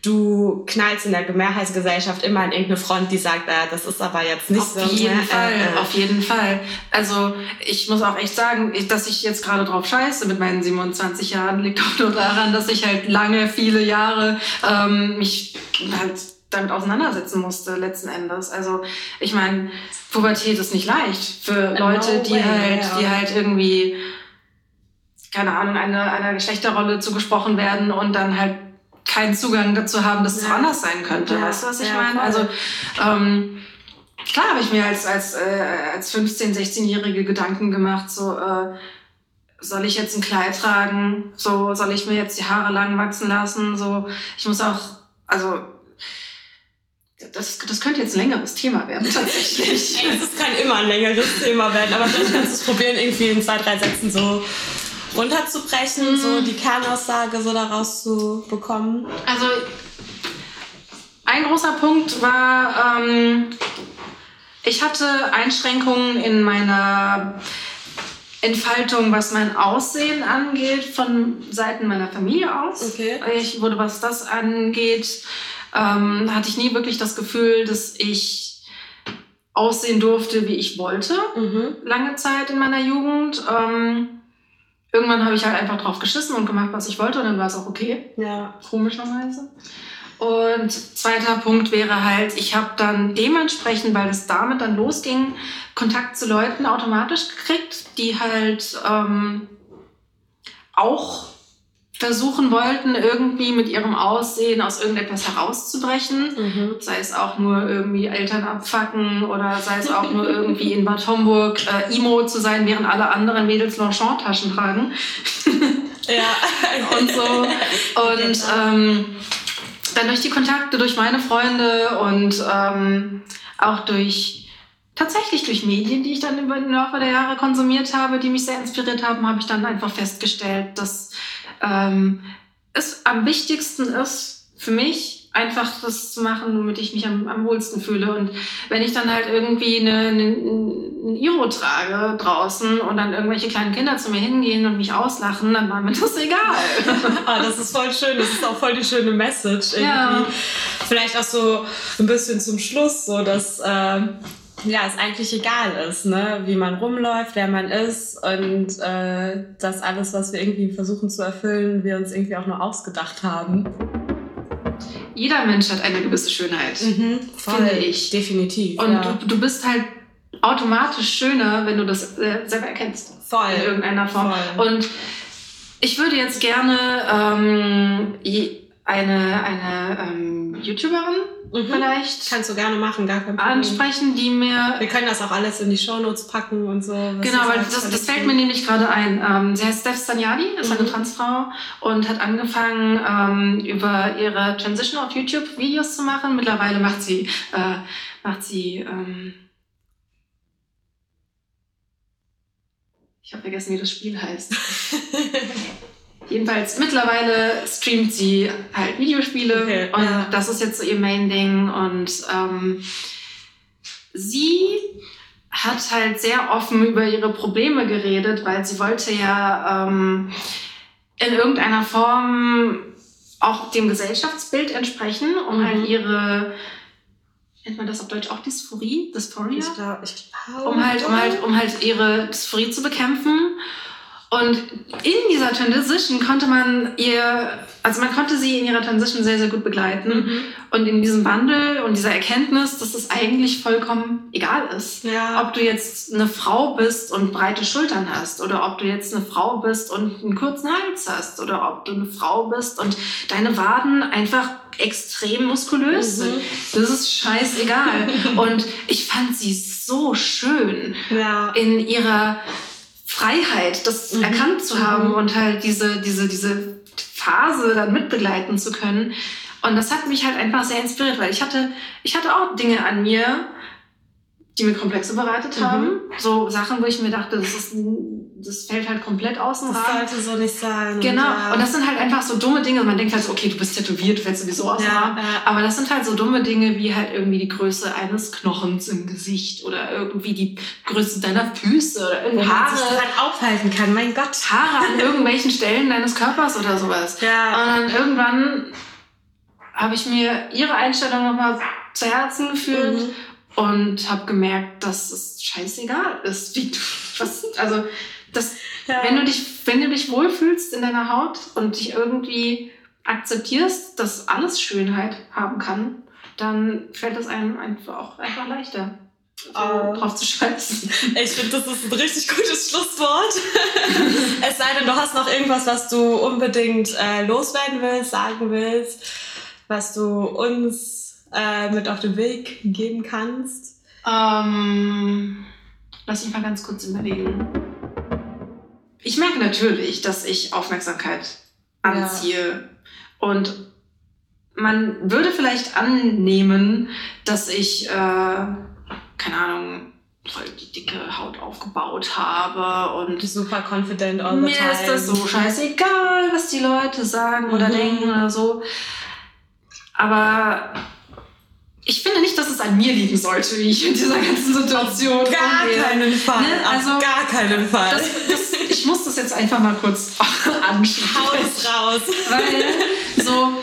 du knallst in der Mehrheitsgesellschaft immer an irgendeine Front, die sagt, ah, das ist aber jetzt nicht auf so. Auf jeden mehr. Fall, äh, auf jeden Fall. Also ich muss auch echt sagen, dass ich jetzt gerade drauf scheiße mit meinen 27 Jahren, liegt auch nur daran, dass ich halt lange, viele Jahre ähm, mich halt damit auseinandersetzen musste letzten Endes. Also ich meine, Pubertät ist nicht leicht für Leute, no die halt, die halt irgendwie keine Ahnung, einer eine Geschlechterrolle zugesprochen werden und dann halt keinen Zugang dazu haben, dass es ja. anders sein könnte. Ja. Weißt du, was ich ja, meine? Also ähm, klar habe ich mir als, als, äh, als 15-, 16-Jährige Gedanken gemacht, so äh, soll ich jetzt ein Kleid tragen? So, soll ich mir jetzt die Haare lang wachsen lassen? So, ich muss auch, also das, das könnte jetzt ein längeres Thema werden, tatsächlich. Es kann immer ein längeres Thema werden, aber vielleicht kannst du es probieren, irgendwie in zwei, drei Sätzen so runterzubrechen, mhm. so die Kernaussage so daraus zu bekommen? Also ein großer Punkt war, ähm, ich hatte Einschränkungen in meiner Entfaltung, was mein Aussehen angeht, von Seiten meiner Familie aus. Okay. Ich wurde, was das angeht, ähm, hatte ich nie wirklich das Gefühl, dass ich aussehen durfte, wie ich wollte. Mhm. Lange Zeit in meiner Jugend. Ähm, irgendwann habe ich halt einfach drauf geschissen und gemacht, was ich wollte und dann war es auch okay. Ja. Komischerweise. Und zweiter Punkt wäre halt, ich habe dann dementsprechend, weil es damit dann losging, Kontakt zu Leuten automatisch gekriegt, die halt ähm, auch versuchen wollten, irgendwie mit ihrem Aussehen aus irgendetwas herauszubrechen. Mhm. Sei es auch nur irgendwie Eltern abfacken oder sei es auch nur irgendwie in Bad Homburg äh, Imo zu sein, während alle anderen Mädels Longchamp-Taschen tragen. ja. und so. Und ähm, dann durch die Kontakte, durch meine Freunde und ähm, auch durch tatsächlich durch Medien, die ich dann den Laufe der Jahre konsumiert habe, die mich sehr inspiriert haben, habe ich dann einfach festgestellt, dass ähm, es am wichtigsten ist für mich, einfach das zu machen, womit ich mich am, am wohlsten fühle. Und wenn ich dann halt irgendwie eine, eine, ein Iro trage draußen und dann irgendwelche kleinen Kinder zu mir hingehen und mich auslachen, dann war mir das egal. ah, das ist voll schön. Das ist auch voll die schöne Message. Irgendwie. Ja. Vielleicht auch so ein bisschen zum Schluss, so dass. Äh ja, es eigentlich egal ist, ne? wie man rumläuft, wer man ist und äh, dass alles, was wir irgendwie versuchen zu erfüllen, wir uns irgendwie auch nur ausgedacht haben. Jeder Mensch hat eine gewisse Schönheit, mhm, finde ich. Definitiv. Und ja. du, du bist halt automatisch schöner, wenn du das äh, selber erkennst. Voll. In irgendeiner Form. Voll. Und ich würde jetzt gerne ähm, eine, eine ähm, YouTuberin mhm. vielleicht. Kannst du gerne machen, gar kein Problem. Ansprechen, die mir. Wir können das auch alles in die Shownotes packen und so. Genau, weil das, das fällt mir nämlich gerade ein. Ähm, sie heißt Steph Staniadi, ist mhm. eine Transfrau und hat angefangen, ähm, über ihre Transition auf YouTube Videos zu machen. Mittlerweile macht sie, äh, macht sie, ähm, ich habe vergessen, wie das Spiel heißt. Jedenfalls mittlerweile streamt sie halt Videospiele okay, und ja. das ist jetzt so ihr Main-Ding. Und ähm, sie hat halt sehr offen über ihre Probleme geredet, weil sie wollte ja ähm, in irgendeiner Form auch dem Gesellschaftsbild entsprechen, um halt mhm. halt ihre nennt man das auf Deutsch auch Dysphorie, Dysphoria? Ich glaube, ich glaube. Um halt, um halt, um halt ihre Dysphorie zu bekämpfen Und in dieser Transition konnte man ihr, also man konnte sie in ihrer Transition sehr, sehr gut begleiten. Mhm. Und in diesem Wandel und dieser Erkenntnis, dass es eigentlich vollkommen egal ist. Ja. Ob du jetzt eine Frau bist und breite Schultern hast oder ob du jetzt eine Frau bist und einen kurzen Hals hast oder ob du eine Frau bist und deine Waden einfach extrem muskulös Mhm. sind. Das ist scheißegal. und ich fand sie so schön ja. in ihrer Freiheit, das Mhm. erkannt zu haben Mhm. und halt diese, diese, diese Phase dann mitbegleiten zu können. Und das hat mich halt einfach sehr inspiriert, weil ich hatte, ich hatte auch Dinge an mir, die mir Komplexe bereitet Mhm. haben. So Sachen, wo ich mir dachte, das, ist, das fällt halt komplett aus dem Das Rahmen. sollte so nicht sein. Genau. Ja. Und das sind halt einfach so dumme Dinge. Man denkt halt so, okay, du bist tätowiert, fällst sowieso aus ja, ja. Aber das sind halt so dumme Dinge wie halt irgendwie die Größe eines Knochens im Gesicht oder irgendwie die Größe deiner Füße oder irgendwie man sich Haare, dran aufhalten kann. Mein Gott. Haare an irgendwelchen Stellen deines Körpers oder sowas. Ja. Und dann irgendwann habe ich mir ihre Einstellung nochmal zu Herzen gefühlt Mhm. Und habe gemerkt, dass es scheißegal ist, wie du was, also das, Ja. wenn du dich, wenn du dich wohlfühlst in deiner Haut und dich irgendwie akzeptierst, dass alles Schönheit haben kann, dann fällt es einem einfach auch einfach leichter, Oh. drauf zu scheißen. Ich finde, das ist ein richtig gutes Schlusswort. es sei denn, du hast noch irgendwas, was du unbedingt äh, loswerden willst, sagen willst, was du uns äh, mit auf den Weg geben kannst. Ähm, lass mich mal ganz kurz überlegen. Ich merke natürlich, dass ich Aufmerksamkeit anziehe. Und man würde vielleicht annehmen, dass ich, äh, keine Ahnung, voll die dicke Haut aufgebaut habe und Super confident all the mir time. ist das so scheißegal, was die Leute sagen oder Mhm. denken oder so. Aber ich finde nicht, dass es an mir liegen sollte, wie ich in dieser ganzen Situation Gar umgehe. keinen Fall. Ne, Auf also, gar keinen Fall. Das, das, ich muss das jetzt einfach mal kurz ansprechen. Haus raus. Weil so,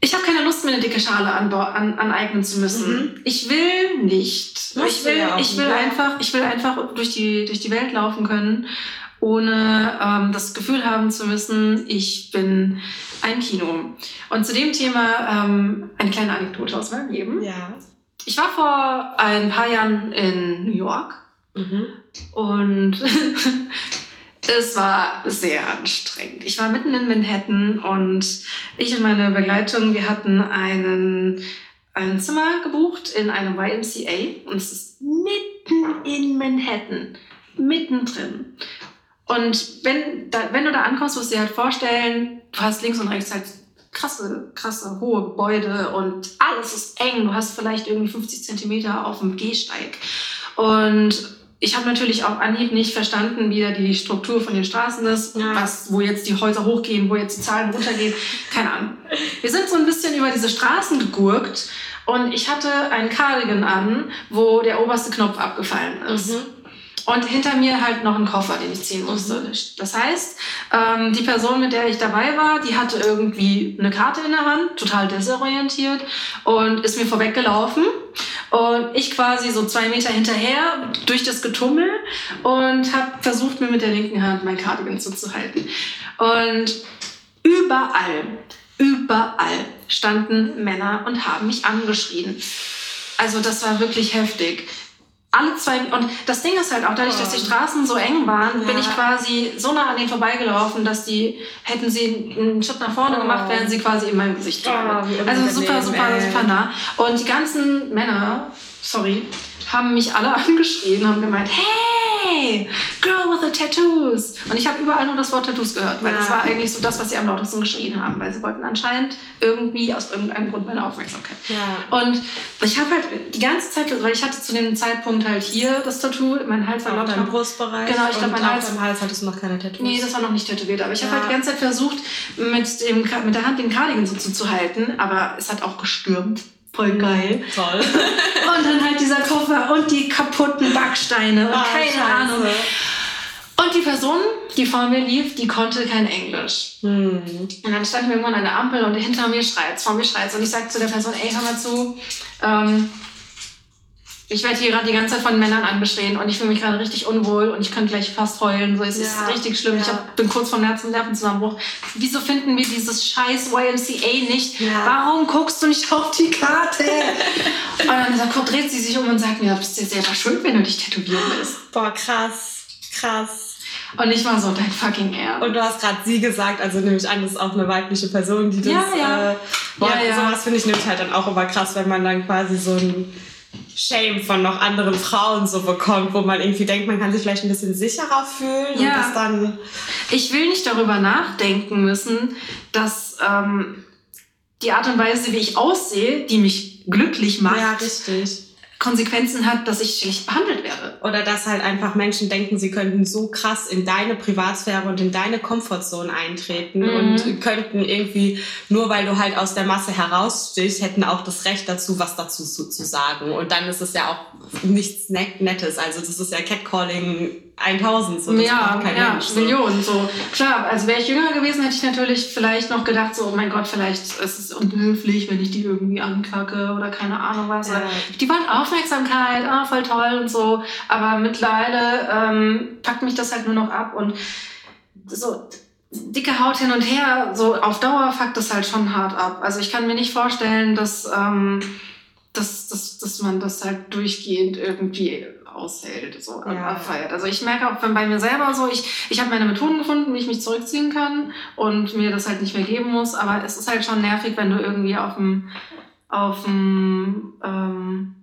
ich habe keine Lust, mir eine dicke Schale anbau- an, aneignen zu müssen. Ich will nicht. Ich will, ich will einfach, ich will einfach durch die, durch die Welt laufen können, ohne ähm, das Gefühl haben zu müssen, ich bin ein Kino. Und zu dem Thema ähm, eine kleine Anekdote aus meinem Leben. Ja. Ich war vor ein paar Jahren in New York Mhm. und es war sehr anstrengend. Ich war mitten in Manhattan und ich und meine Begleitung, wir hatten einen, ein Zimmer gebucht in einem YMCA und es ist mitten in Manhattan, mittendrin. Und wenn, da, wenn du da ankommst, musst du dir halt vorstellen, du hast links und rechts halt krasse, krasse, hohe Gebäude und alles ist eng. Du hast vielleicht irgendwie 50 Zentimeter auf dem Gehsteig. Und ich habe natürlich auch Anhieb nicht verstanden, wie da die Struktur von den Straßen ist, Ja. was, wo jetzt die Häuser hochgehen, wo jetzt die Zahlen runtergehen. Keine Ahnung. Wir sind so ein bisschen über diese Straßen gegurkt und ich hatte einen Cardigan an, wo der oberste Knopf abgefallen ist. Mhm. Und hinter mir halt noch ein Koffer, den ich ziehen musste. Das heißt, ähm, die Person, mit der ich dabei war, die hatte irgendwie eine Karte in der Hand, total desorientiert und ist mir vorweggelaufen. Und ich quasi so zwei Meter hinterher durch das Getummel und habe versucht, mir mit der linken Hand mein Cardigan zuzuhalten. Und überall, überall standen Männer und haben mich angeschrien. Also das war wirklich heftig. Alle zwei, und das Ding ist halt auch, dadurch, dass die Straßen so eng waren, bin Ja. ich quasi so nah an denen vorbeigelaufen, dass die, hätten sie einen Schritt nach vorne Oh. gemacht, wären sie quasi in meinem Gesicht Oh, Also super, super, ey. super nah. Und die ganzen Männer, sorry, haben mich alle angeschrien, haben gemeint, hey, girl with the tattoos. Und ich habe überall nur das Wort Tattoos gehört, weil Ja. das war eigentlich so das, was sie am lautesten geschrien haben, weil sie wollten anscheinend irgendwie aus irgendeinem Grund meine Aufmerksamkeit. Ja. Und ich habe halt die ganze Zeit, weil ich hatte zu dem Zeitpunkt halt hier das Tattoo, mein Hals war lauter. deinem Brustbereich. Genau, ich glaub, und mein Hals- deinem Hals hattest du noch keine Tattoos. Nee, das war noch nicht tätowiert, aber ich habe Ja. halt die ganze Zeit versucht, mit, dem, mit der Hand den Cardigan so zuzuhalten, aber es hat auch gestürmt. Voll geil. Toll. Und dann halt dieser Koffer und die kaputten Backsteine und Ah, keine scheiße. Ahnung. Und die Person, die vor mir lief, die konnte kein Englisch. Hm. Und dann standen wir irgendwann an der Ampel und hinter mir schreit's, vor mir schreit's. Und ich sag zu der Person, ey, hör mal zu, ähm, ich werde hier gerade die ganze Zeit von Männern angeschrien und ich fühle mich gerade richtig unwohl und ich könnte gleich fast heulen. So, es ja, ist richtig schlimm. Ja. Ich hab, bin kurz vom Nerven Nervenzusammenbruch. Wieso finden wir dieses scheiß YMCA nicht? Ja. Warum guckst du nicht auf die Karte? und dann sagt, dreht sie sich um und sagt mir, bist du selber schuld, wenn du dich tätowieren lässt. Boah, krass. Krass. Und ich war so, dein fucking Ernst. Und du hast gerade sie gesagt, also nehme ich an, das ist auch eine weibliche Person, die das. Ja, ja. Äh, boah, ja, ja. sowas finde ich nämlich halt dann auch immer krass, wenn man dann quasi so ein Shame von noch anderen Frauen so bekommt, wo man irgendwie denkt, man kann sich vielleicht ein bisschen sicherer fühlen ja. und das dann. Ich will nicht darüber nachdenken müssen, dass ähm, die Art und Weise, wie ich aussehe, die mich glücklich macht. Ja, richtig Konsequenzen hat, dass ich schlecht behandelt werde. Oder dass halt einfach Menschen denken, sie könnten so krass in deine Privatsphäre und in deine Komfortzone eintreten mhm. und könnten irgendwie, nur weil du halt aus der Masse herausstichst, hätten auch das Recht dazu, was dazu zu, zu sagen. Und dann ist es ja auch nichts Nettes. Also das ist ja Catcalling 1000, so das ja, kein ja, Mensch, so. Millionen, so. Klar, also wäre ich jünger gewesen, hätte ich natürlich vielleicht noch gedacht, so, oh mein Gott, vielleicht ist es unhöflich, wenn ich die irgendwie ankacke oder keine Ahnung was. Ja. Die wollen Aufmerksamkeit, ah, voll toll und so. Aber mittlerweile ähm, packt mich das halt nur noch ab und so dicke Haut hin und her, so auf Dauer fuckt das halt schon hart ab. Also ich kann mir nicht vorstellen, dass, ähm, dass, dass, dass man das halt durchgehend irgendwie aushält, so ja. abfeiert. Also ich merke auch bei mir selber so, ich, ich habe meine Methoden gefunden, wie ich mich zurückziehen kann und mir das halt nicht mehr geben muss, aber es ist halt schon nervig, wenn du irgendwie auf dem, auf dem, ähm,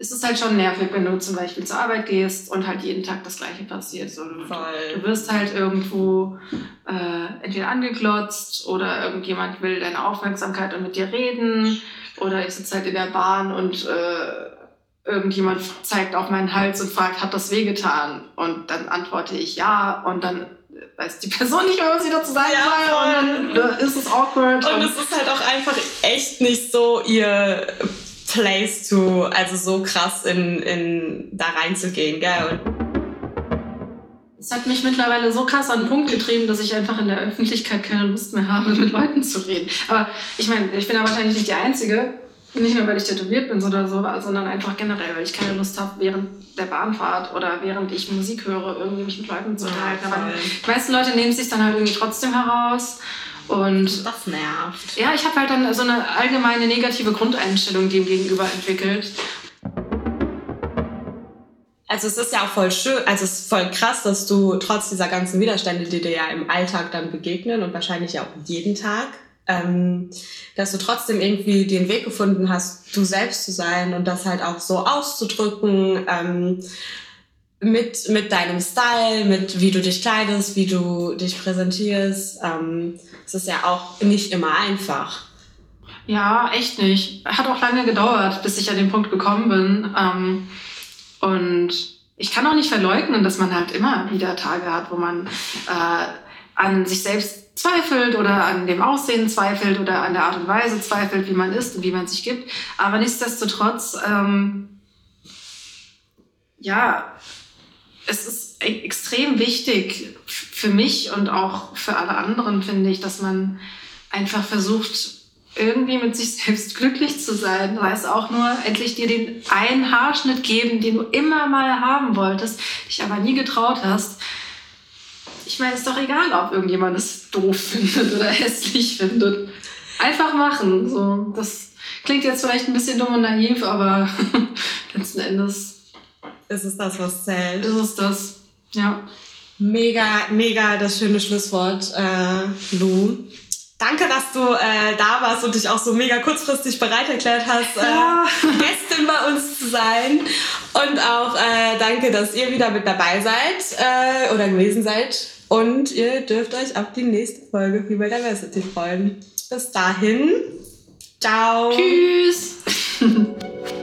es ist halt schon nervig, wenn du zum Beispiel zur Arbeit gehst und halt jeden Tag das Gleiche passiert. So, du, du wirst halt irgendwo äh, entweder angeklotzt oder irgendjemand will deine Aufmerksamkeit und mit dir reden oder ich sitze halt in der Bahn und äh, irgendjemand zeigt auf meinen Hals und fragt, hat das wehgetan? Und dann antworte ich ja und dann weiß die Person nicht mehr, was sie dazu sagen ja, soll und dann ist es awkward. Und, und es ist halt auch einfach echt nicht so ihr Place to, also so krass in, in da reinzugehen, gell? es hat mich mittlerweile so krass an den Punkt getrieben, dass ich einfach in der Öffentlichkeit keine Lust mehr habe, mit Leuten zu reden. Aber ich meine, ich bin ja wahrscheinlich nicht die Einzige. Nicht nur, weil ich tätowiert bin oder so, sondern einfach generell, weil ich keine Lust habe, während der Bahnfahrt oder während ich Musik höre, irgendwie mich mit Leuten zu unterhalten. Ja, Aber die meisten Leute nehmen es sich dann halt irgendwie trotzdem heraus. Und das nervt. Ja, ich habe halt dann so eine allgemeine negative Grundeinstellung dem gegenüber entwickelt. Also es ist ja auch voll schön, also es ist voll krass, dass du trotz dieser ganzen Widerstände, die dir ja im Alltag dann begegnen und wahrscheinlich auch jeden Tag, ähm, dass du trotzdem irgendwie den Weg gefunden hast, du selbst zu sein und das halt auch so auszudrücken. Ähm, mit, mit deinem Style, mit wie du dich kleidest, wie du dich präsentierst. Ähm, es ist ja auch nicht immer einfach. Ja, echt nicht. Hat auch lange gedauert, bis ich an den Punkt gekommen bin. Ähm, und ich kann auch nicht verleugnen, dass man halt immer wieder Tage hat, wo man äh, an sich selbst zweifelt oder an dem Aussehen zweifelt oder an der Art und Weise zweifelt, wie man ist und wie man sich gibt. Aber nichtsdestotrotz, ähm, ja, es ist e-, extrem wichtig für mich und auch für alle anderen, finde ich, dass man einfach versucht, irgendwie mit sich selbst glücklich zu sein. Sei es auch nur endlich dir den einen Haarschnitt geben, den du immer mal haben wolltest, dich aber nie getraut hast ich meine, es ist doch egal, ob irgendjemand es doof findet oder hässlich findet. Einfach machen. So, das klingt jetzt vielleicht ein bisschen dumm und naiv, aber letzten Endes ist es das, was zählt. Ist es das, ja. Mega, mega das schöne Schlusswort, äh, Lou. Danke, dass du äh, da warst und dich auch so mega kurzfristig bereit erklärt hast, äh, ja. Gästin bei uns zu sein. Und auch äh, danke, dass ihr wieder mit dabei seid äh, oder gewesen seid. Und ihr dürft euch auf die nächste Folge Female Diversity freuen. Bis dahin. Ciao. Tschüss.